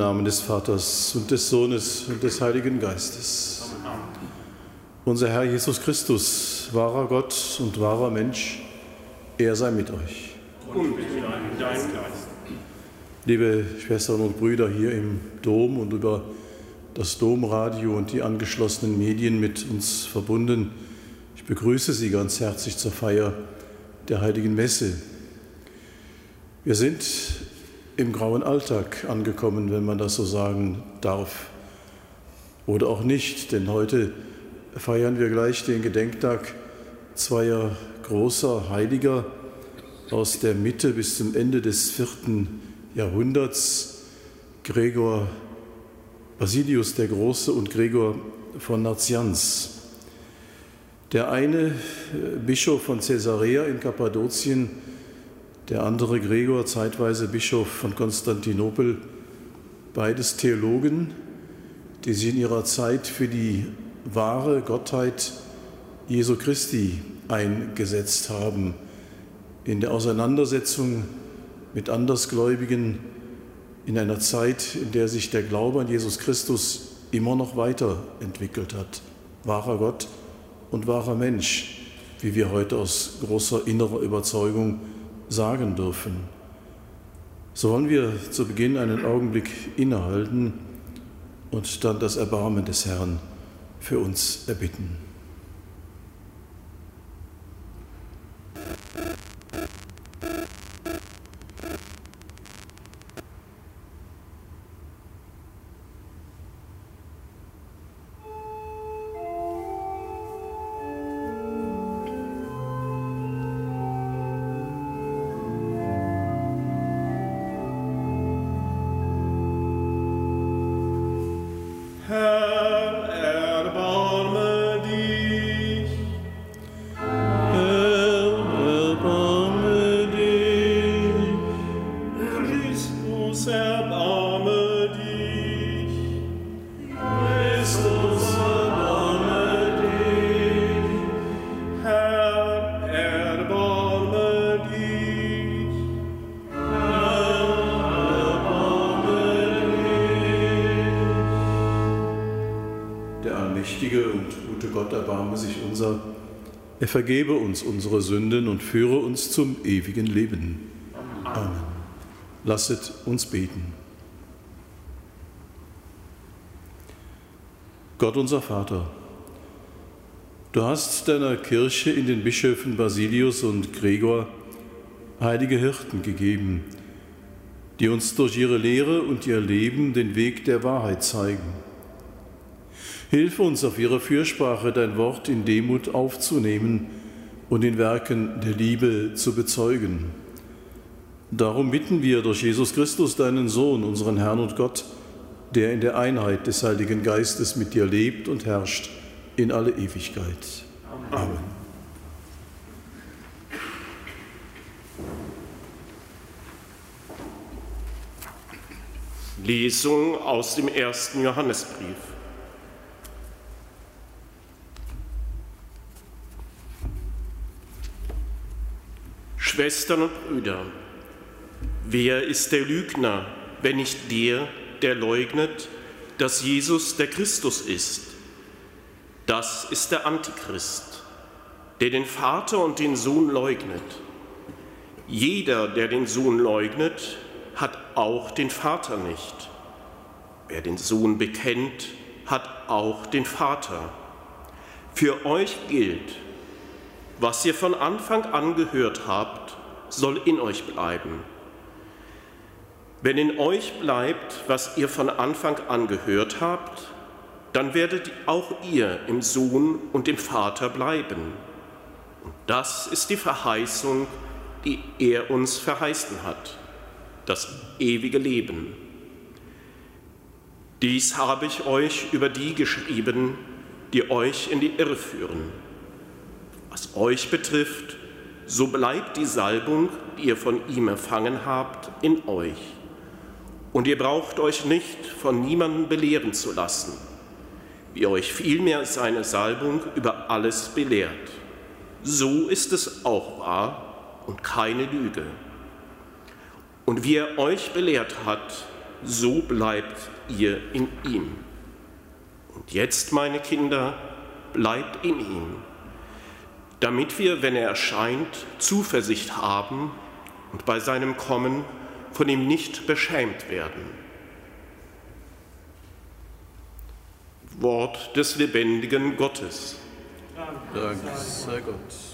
Namen des Vaters und des Sohnes und des Heiligen Geistes. Unser Herr Jesus Christus, wahrer Gott und wahrer Mensch, er sei mit euch. Und mit deinem Geist. Liebe Schwestern und Brüder hier im Dom und über das Domradio und die angeschlossenen Medien mit uns verbunden, ich begrüße Sie ganz herzlich zur Feier der Heiligen Messe. Wir sind im grauen Alltag angekommen, wenn man das so sagen darf. Oder auch nicht, denn heute feiern wir gleich den Gedenktag zweier großer Heiliger aus der Mitte bis zum Ende des vierten Jahrhunderts, Gregor Basilius der Große und Gregor von Nazianz. Der eine Bischof von Caesarea in Kappadokien der andere Gregor, zeitweise Bischof von Konstantinopel, beides Theologen, die sich in ihrer Zeit für die wahre Gottheit Jesu Christi eingesetzt haben, in der Auseinandersetzung mit Andersgläubigen in einer Zeit, in der sich der Glaube an Jesus Christus immer noch weiterentwickelt hat. Wahrer Gott und wahrer Mensch, wie wir heute aus großer innerer Überzeugung sagen dürfen. So wollen wir zu Beginn einen Augenblick innehalten und dann das Erbarmen des Herrn für uns erbitten. Vergebe uns unsere Sünden und führe uns zum ewigen Leben. Amen. Lasset uns beten. Gott unser Vater, du hast deiner Kirche in den Bischöfen Basilius und Gregor heilige Hirten gegeben, die uns durch ihre Lehre und ihr Leben den Weg der Wahrheit zeigen. Hilf uns auf ihre Fürsprache dein Wort in Demut aufzunehmen und in Werken der Liebe zu bezeugen. Darum bitten wir durch Jesus Christus, deinen Sohn, unseren Herrn und Gott, der in der Einheit des Heiligen Geistes mit dir lebt und herrscht in alle Ewigkeit. Amen. Lesung aus dem ersten Johannesbrief. Schwestern und Brüder, wer ist der Lügner, wenn nicht der, der leugnet, dass Jesus der Christus ist? Das ist der Antichrist, der den Vater und den Sohn leugnet. Jeder, der den Sohn leugnet, hat auch den Vater nicht. Wer den Sohn bekennt, hat auch den Vater. Für euch gilt, was ihr von Anfang an gehört habt, soll in euch bleiben. Wenn in euch bleibt, was ihr von Anfang an gehört habt, dann werdet auch ihr im Sohn und im Vater bleiben. Und das ist die Verheißung, die er uns verheißen hat, das ewige Leben. Dies habe ich euch über die geschrieben, die euch in die Irre führen was euch betrifft, so bleibt die Salbung, die ihr von ihm empfangen habt, in euch. Und ihr braucht euch nicht von niemandem belehren zu lassen, wie euch vielmehr seine Salbung über alles belehrt. So ist es auch wahr und keine Lüge. Und wie er euch belehrt hat, so bleibt ihr in ihm. Und jetzt, meine Kinder, bleibt in ihm, damit wir, wenn er erscheint, Zuversicht haben und bei seinem Kommen von ihm nicht beschämt werden. Wort des lebendigen Gottes. Dank sei Gott.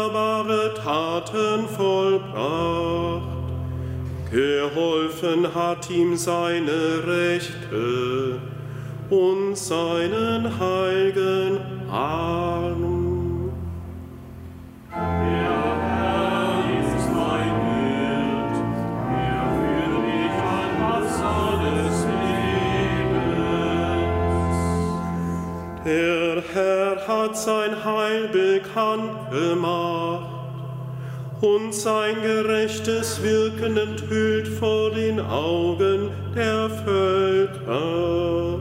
Wunderbare Taten vollbracht. Geholfen hat ihm seine Rechte und seinen heiligen Arm. Der Herr hat sein Heil bekannt gemacht und sein gerechtes Wirken enthüllt vor den Augen der Völker.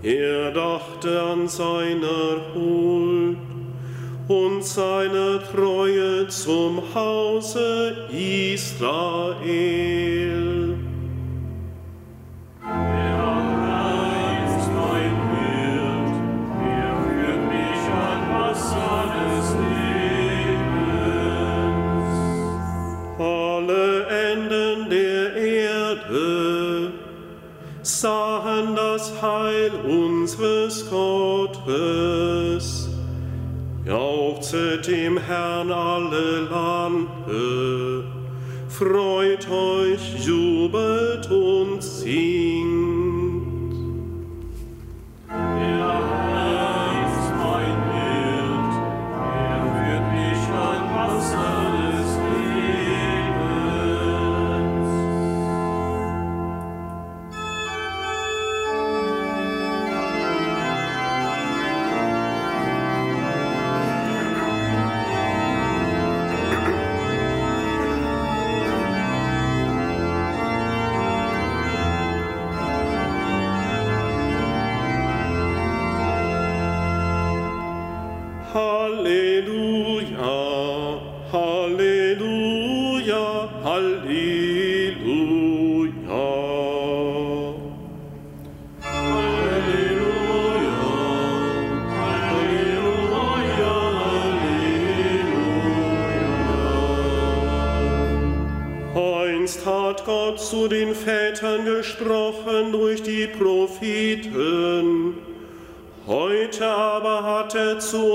Er dachte an seiner Huld und seine Treue zum Hause Israel. Heil unseres Gottes. Jauchzet dem Herrn alle Lande, freut euch, jubelt und singt.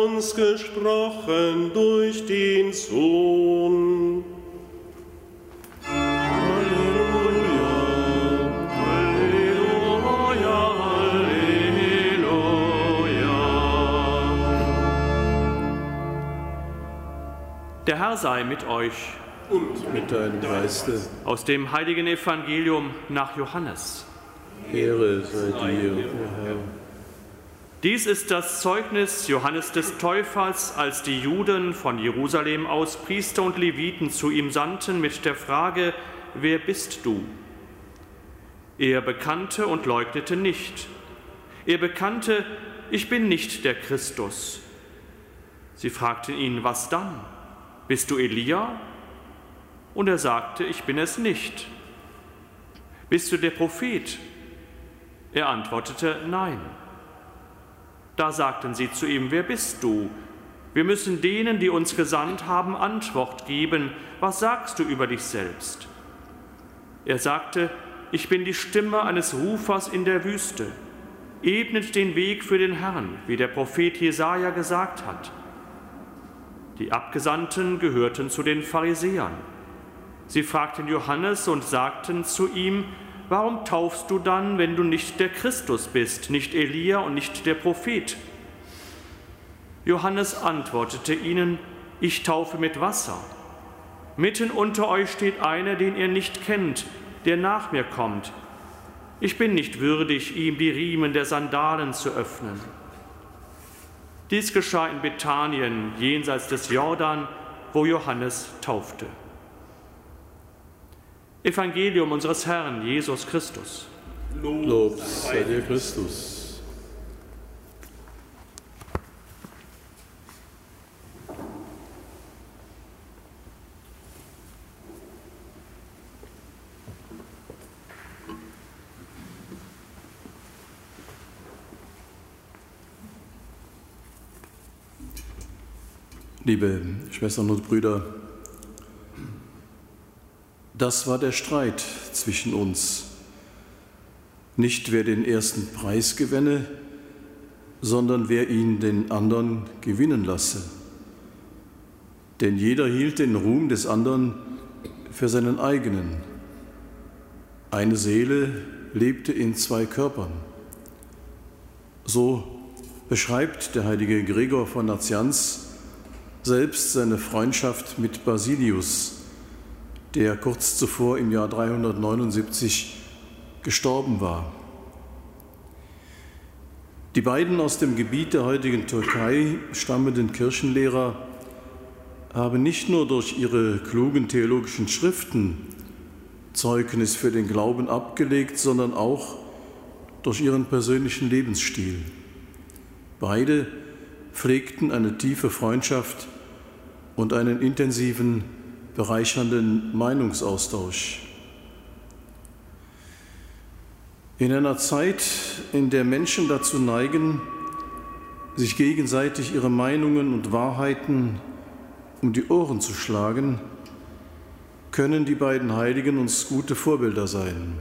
Uns gesprochen durch den Sohn. Der Herr sei mit euch Und mit deinem Geiste. aus dem heiligen Evangelium nach Johannes. Ehre sei dir, Herr. Dies ist das Zeugnis Johannes des Täufers, als die Juden von Jerusalem aus Priester und Leviten zu ihm sandten mit der Frage, wer bist du? Er bekannte und leugnete nicht. Er bekannte, ich bin nicht der Christus. Sie fragten ihn, was dann? Bist du Elia? Und er sagte, ich bin es nicht. Bist du der Prophet? Er antwortete, nein. Da sagten sie zu ihm, wer bist du? Wir müssen denen, die uns gesandt haben, Antwort geben. Was sagst du über dich selbst? Er sagte, ich bin die Stimme eines Rufers in der Wüste. ebnet den Weg für den Herrn, wie der Prophet Jesaja gesagt hat. Die Abgesandten gehörten zu den Pharisäern. Sie fragten Johannes und sagten zu ihm, Warum taufst du dann, wenn du nicht der Christus bist, nicht Elia und nicht der Prophet? Johannes antwortete ihnen, Ich taufe mit Wasser. Mitten unter euch steht einer, den ihr nicht kennt, der nach mir kommt. Ich bin nicht würdig, ihm die Riemen der Sandalen zu öffnen. Dies geschah in Bethanien, jenseits des Jordan, wo Johannes taufte. Evangelium unseres Herrn Jesus Christus. Lob sei dir Christus. Liebe Schwestern und Brüder, das war der Streit zwischen uns. Nicht wer den ersten Preis gewinne, sondern wer ihn den anderen gewinnen lasse. Denn jeder hielt den Ruhm des anderen für seinen eigenen. Eine Seele lebte in zwei Körpern. So beschreibt der heilige Gregor von Nazianz selbst seine Freundschaft mit Basilius, der kurz zuvor im Jahr 379 gestorben war. Die beiden aus dem Gebiet der heutigen Türkei stammenden Kirchenlehrer haben nicht nur durch ihre klugen theologischen Schriften Zeugnis für den Glauben abgelegt, sondern auch durch ihren persönlichen Lebensstil. Beide pflegten eine tiefe Freundschaft und einen intensiven, bereichernden Meinungsaustausch. In einer Zeit, in der Menschen dazu neigen, sich gegenseitig ihre Meinungen und Wahrheiten um die Ohren zu schlagen, können die beiden Heiligen uns gute Vorbilder sein.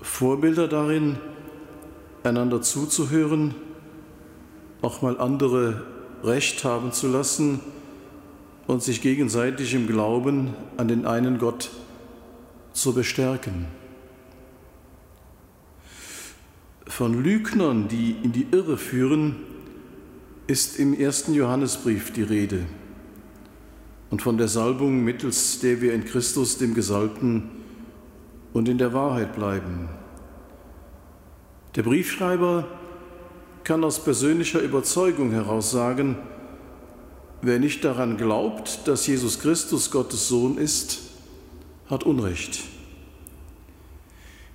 Vorbilder darin, einander zuzuhören, auch mal andere Recht haben zu lassen und sich gegenseitig im Glauben an den einen Gott zu bestärken. Von Lügnern, die in die Irre führen, ist im ersten Johannesbrief die Rede und von der Salbung, mittels der wir in Christus, dem Gesalbten, und in der Wahrheit bleiben. Der Briefschreiber kann aus persönlicher Überzeugung heraus sagen, wer nicht daran glaubt, dass Jesus Christus Gottes Sohn ist, hat Unrecht.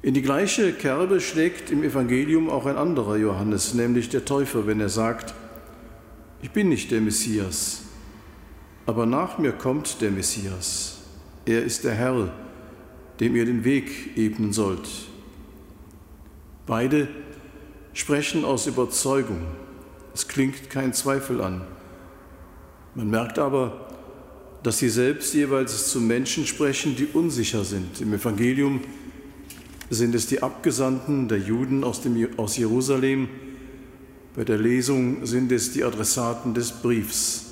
In die gleiche Kerbe schlägt im Evangelium auch ein anderer Johannes, nämlich der Täufer, wenn er sagt, ich bin nicht der Messias, aber nach mir kommt der Messias. Er ist der Herr, dem ihr den Weg ebnen sollt. Beide sprechen aus Überzeugung. Es klingt kein Zweifel an. Man merkt aber, dass sie selbst jeweils zu Menschen sprechen, die unsicher sind. Im Evangelium sind es die Abgesandten der Juden aus, dem, aus Jerusalem, bei der Lesung sind es die Adressaten des Briefs.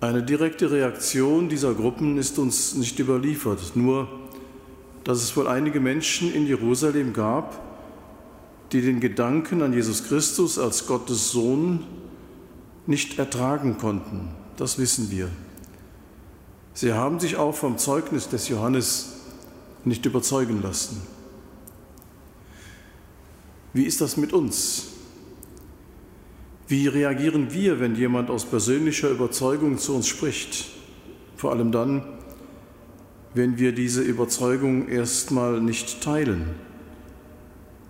Eine direkte Reaktion dieser Gruppen ist uns nicht überliefert, nur dass es wohl einige Menschen in Jerusalem gab, die den Gedanken an Jesus Christus als Gottes Sohn nicht ertragen konnten. Das wissen wir. Sie haben sich auch vom Zeugnis des Johannes nicht überzeugen lassen. Wie ist das mit uns? Wie reagieren wir, wenn jemand aus persönlicher Überzeugung zu uns spricht? Vor allem dann, wenn wir diese Überzeugung erstmal nicht teilen.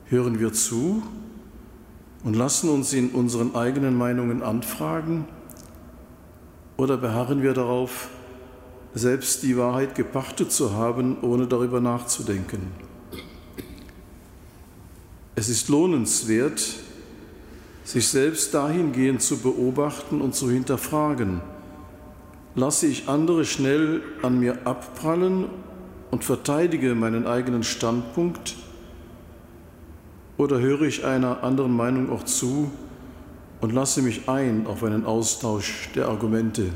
Hören wir zu und lassen uns in unseren eigenen Meinungen anfragen oder beharren wir darauf, selbst die Wahrheit gepachtet zu haben, ohne darüber nachzudenken? Es ist lohnenswert, sich selbst dahingehend zu beobachten und zu hinterfragen. Lasse ich andere schnell an mir abprallen und verteidige meinen eigenen Standpunkt? Oder höre ich einer anderen Meinung auch zu und lasse mich ein auf einen Austausch der Argumente?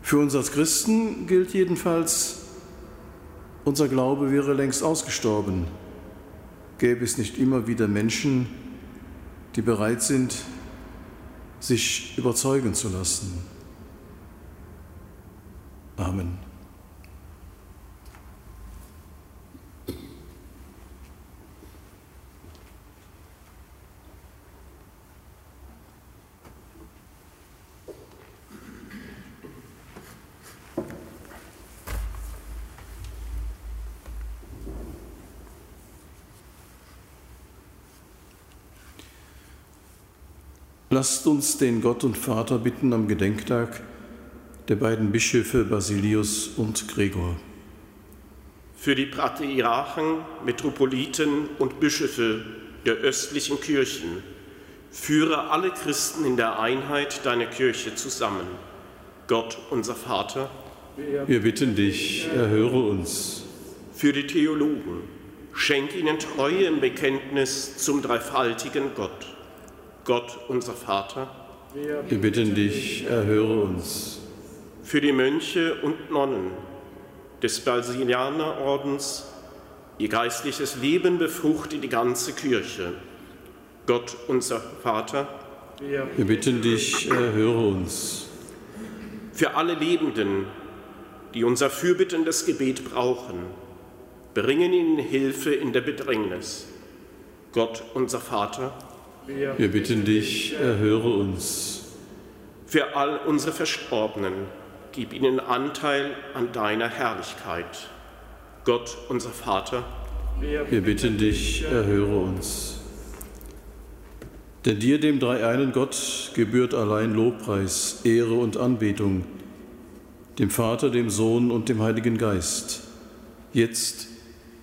Für uns als Christen gilt jedenfalls, unser Glaube wäre längst ausgestorben, gäbe es nicht immer wieder Menschen, die bereit sind, sich überzeugen zu lassen. Amen. Lasst uns den Gott und Vater bitten am Gedenktag der beiden Bischöfe Basilius und Gregor. Für die Patriarchen, Metropoliten und Bischöfe der östlichen Kirchen, führe alle Christen in der Einheit deiner Kirche zusammen. Gott, unser Vater, wir bitten dich, erhöre uns. Für die Theologen, schenk ihnen Treue im Bekenntnis zum dreifaltigen Gott. Gott, unser Vater, wir bitten dich, erhöre uns. Für die Mönche und Nonnen des Basilianerordens, ihr geistliches Leben befruchte die ganze Kirche. Gott, unser Vater, wir bitten dich, erhöre uns. Für alle Lebenden, die unser fürbittendes Gebet brauchen, bringen ihnen Hilfe in der Bedrängnis. Gott, unser Vater, wir bitten dich, erhöre uns. Für all unsere Verstorbenen, gib ihnen Anteil an deiner Herrlichkeit. Gott, unser Vater, wir bitten dich, erhöre uns. Denn dir, dem dreieinen Gott, gebührt allein Lobpreis, Ehre und Anbetung, dem Vater, dem Sohn und dem Heiligen Geist, jetzt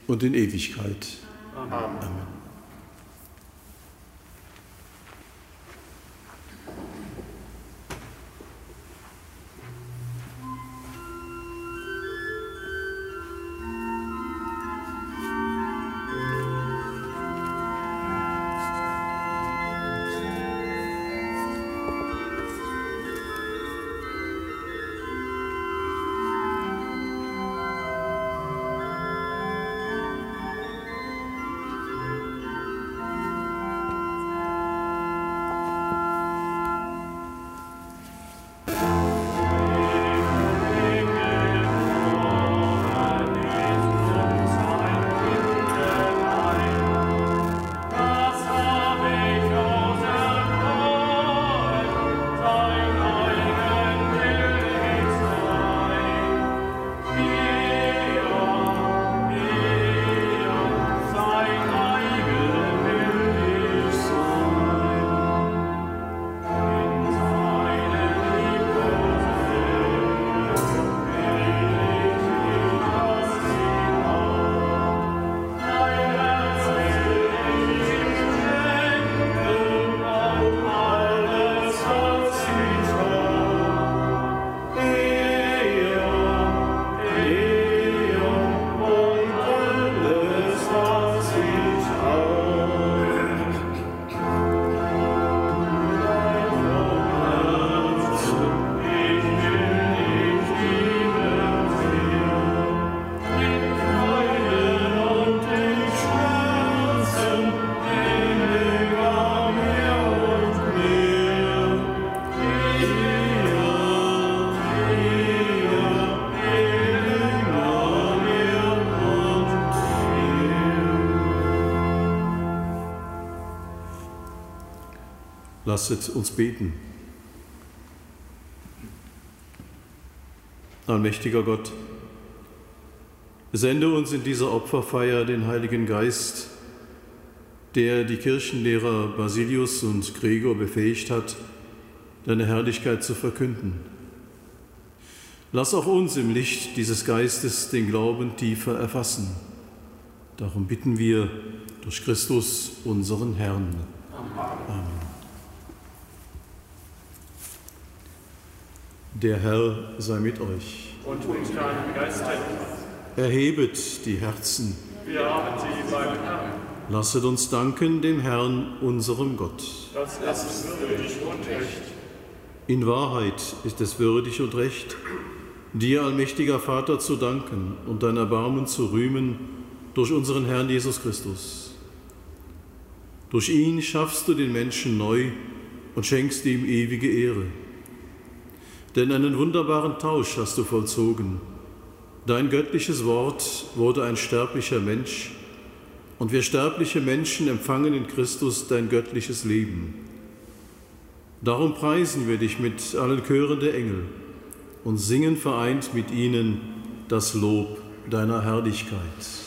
und in Ewigkeit. Amen. Amen. Lasset uns beten. Allmächtiger Gott, sende uns in dieser Opferfeier den Heiligen Geist, der die Kirchenlehrer Basilius und Gregor befähigt hat, deine Herrlichkeit zu verkünden. Lass auch uns im Licht dieses Geistes den Glauben tiefer erfassen. Darum bitten wir durch Christus, unseren Herrn. Der Herr sei mit euch. Und mit deinem Geiste. Erhebet die Herzen. Wir haben sie beim Herrn. Lasset uns danken dem Herrn, unserem Gott. Das ist würdig und recht. In Wahrheit ist es würdig und recht, dir, allmächtiger Vater, zu danken und dein Erbarmen zu rühmen durch unseren Herrn Jesus Christus. Durch ihn schaffst du den Menschen neu und schenkst ihm ewige Ehre. Denn einen wunderbaren Tausch hast du vollzogen. Dein göttliches Wort wurde ein sterblicher Mensch, und wir sterbliche Menschen empfangen in Christus dein göttliches Leben. Darum preisen wir dich mit allen Chören der Engel und singen vereint mit ihnen das Lob deiner Herrlichkeit.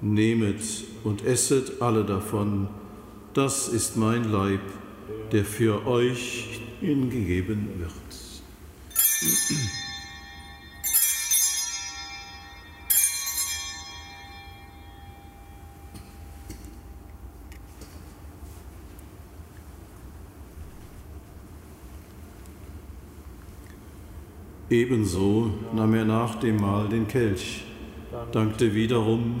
Nehmet und esset alle davon, das ist mein Leib, der für euch hingegeben wird. Ebenso nahm er nach dem Mahl den Kelch, dankte wiederum,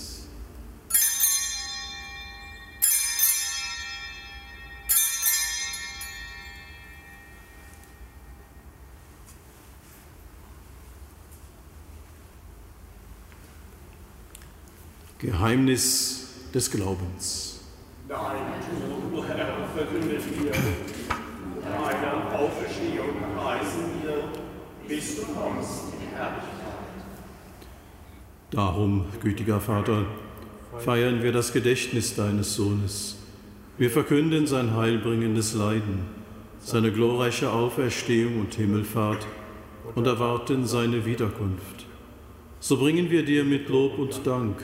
Geheimnis des Glaubens. Dein Tod, Herr, verkündet wir, deine Auferstehung preisen wir, bis du kommst in Herrlichkeit. Darum, gütiger Vater, feiern wir das Gedächtnis deines Sohnes. Wir verkünden sein heilbringendes Leiden, seine glorreiche Auferstehung und Himmelfahrt und erwarten seine Wiederkunft. So bringen wir dir mit Lob und Dank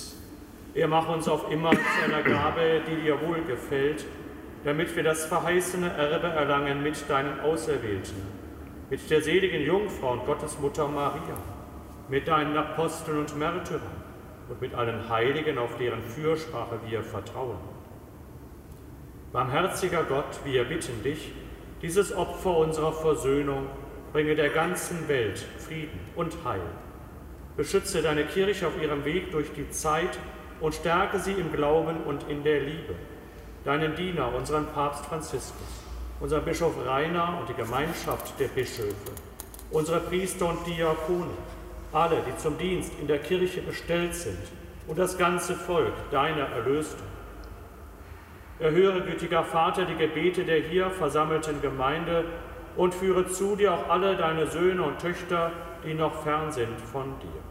Er macht uns auf immer zu einer Gabe, die dir wohlgefällt, damit wir das verheißene Erbe erlangen mit deinen Auserwählten, mit der seligen Jungfrau und Gottesmutter Maria, mit deinen Aposteln und Märtyrern und mit allen Heiligen, auf deren Fürsprache wir vertrauen. Barmherziger Gott, wir bitten dich, dieses Opfer unserer Versöhnung bringe der ganzen Welt Frieden und Heil. Beschütze deine Kirche auf ihrem Weg durch die Zeit und stärke sie im Glauben und in der Liebe. deinen Diener, unseren Papst Franziskus, unseren Bischof Rainer und die Gemeinschaft der Bischöfe, unsere Priester und Diakone, alle, die zum Dienst in der Kirche bestellt sind und das ganze Volk deiner Erlösten. Erhöre, gütiger Vater, die Gebete der hier versammelten Gemeinde und führe zu dir auch alle deine Söhne und Töchter, die noch fern sind von dir.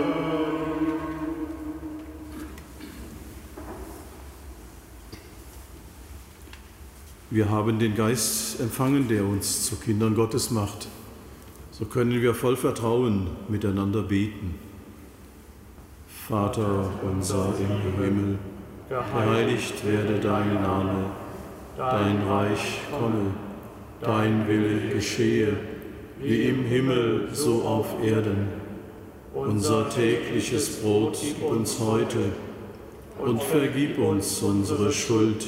Wir haben den Geist empfangen, der uns zu Kindern Gottes macht. So können wir voll Vertrauen miteinander beten. Vater unser im Himmel, geheiligt werde dein Name, dein Reich komme, dein Wille geschehe, wie im Himmel so auf Erden. Unser tägliches Brot gib uns heute und vergib uns unsere Schuld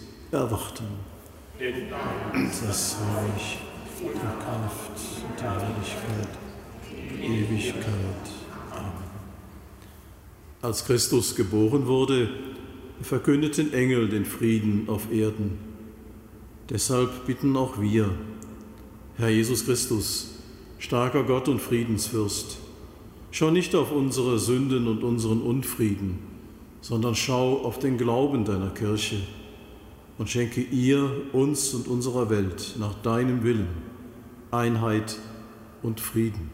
erwarten. Das Reich, die Kraft und die Herrlichkeit, die Ewigkeit. Amen. Als Christus geboren wurde, verkündeten Engel den Frieden auf Erden. Deshalb bitten auch wir, Herr Jesus Christus, starker Gott und Friedensfürst, schau nicht auf unsere Sünden und unseren Unfrieden, sondern schau auf den Glauben deiner Kirche und schenke ihr, uns und unserer Welt nach deinem Willen Einheit und Frieden.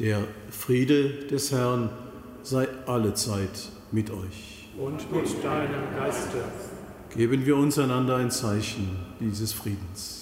Der Friede des Herrn sei allezeit mit euch. Und mit deinem Geiste. Geben wir uns einander ein Zeichen dieses Friedens.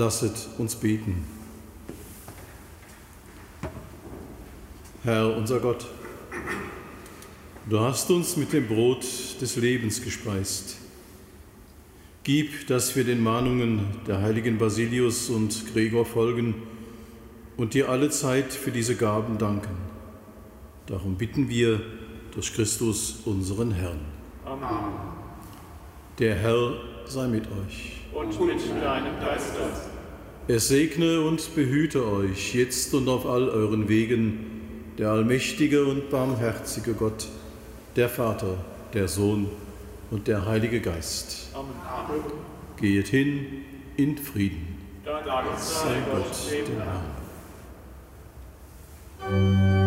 Lasset uns beten. Herr unser Gott, du hast uns mit dem Brot des Lebens gespeist. Gib, dass wir den Mahnungen der heiligen Basilius und Gregor folgen und dir alle Zeit für diese Gaben danken. Darum bitten wir durch Christus, unseren Herrn. Amen. Der Herr sei mit euch. Und mit deinem Geiste. Er segne und behüte euch jetzt und auf all euren Wegen der allmächtige und barmherzige Gott, der Vater, der Sohn und der Heilige Geist. Amen. Geht hin in Frieden. Sei Gott, dem. Herrn.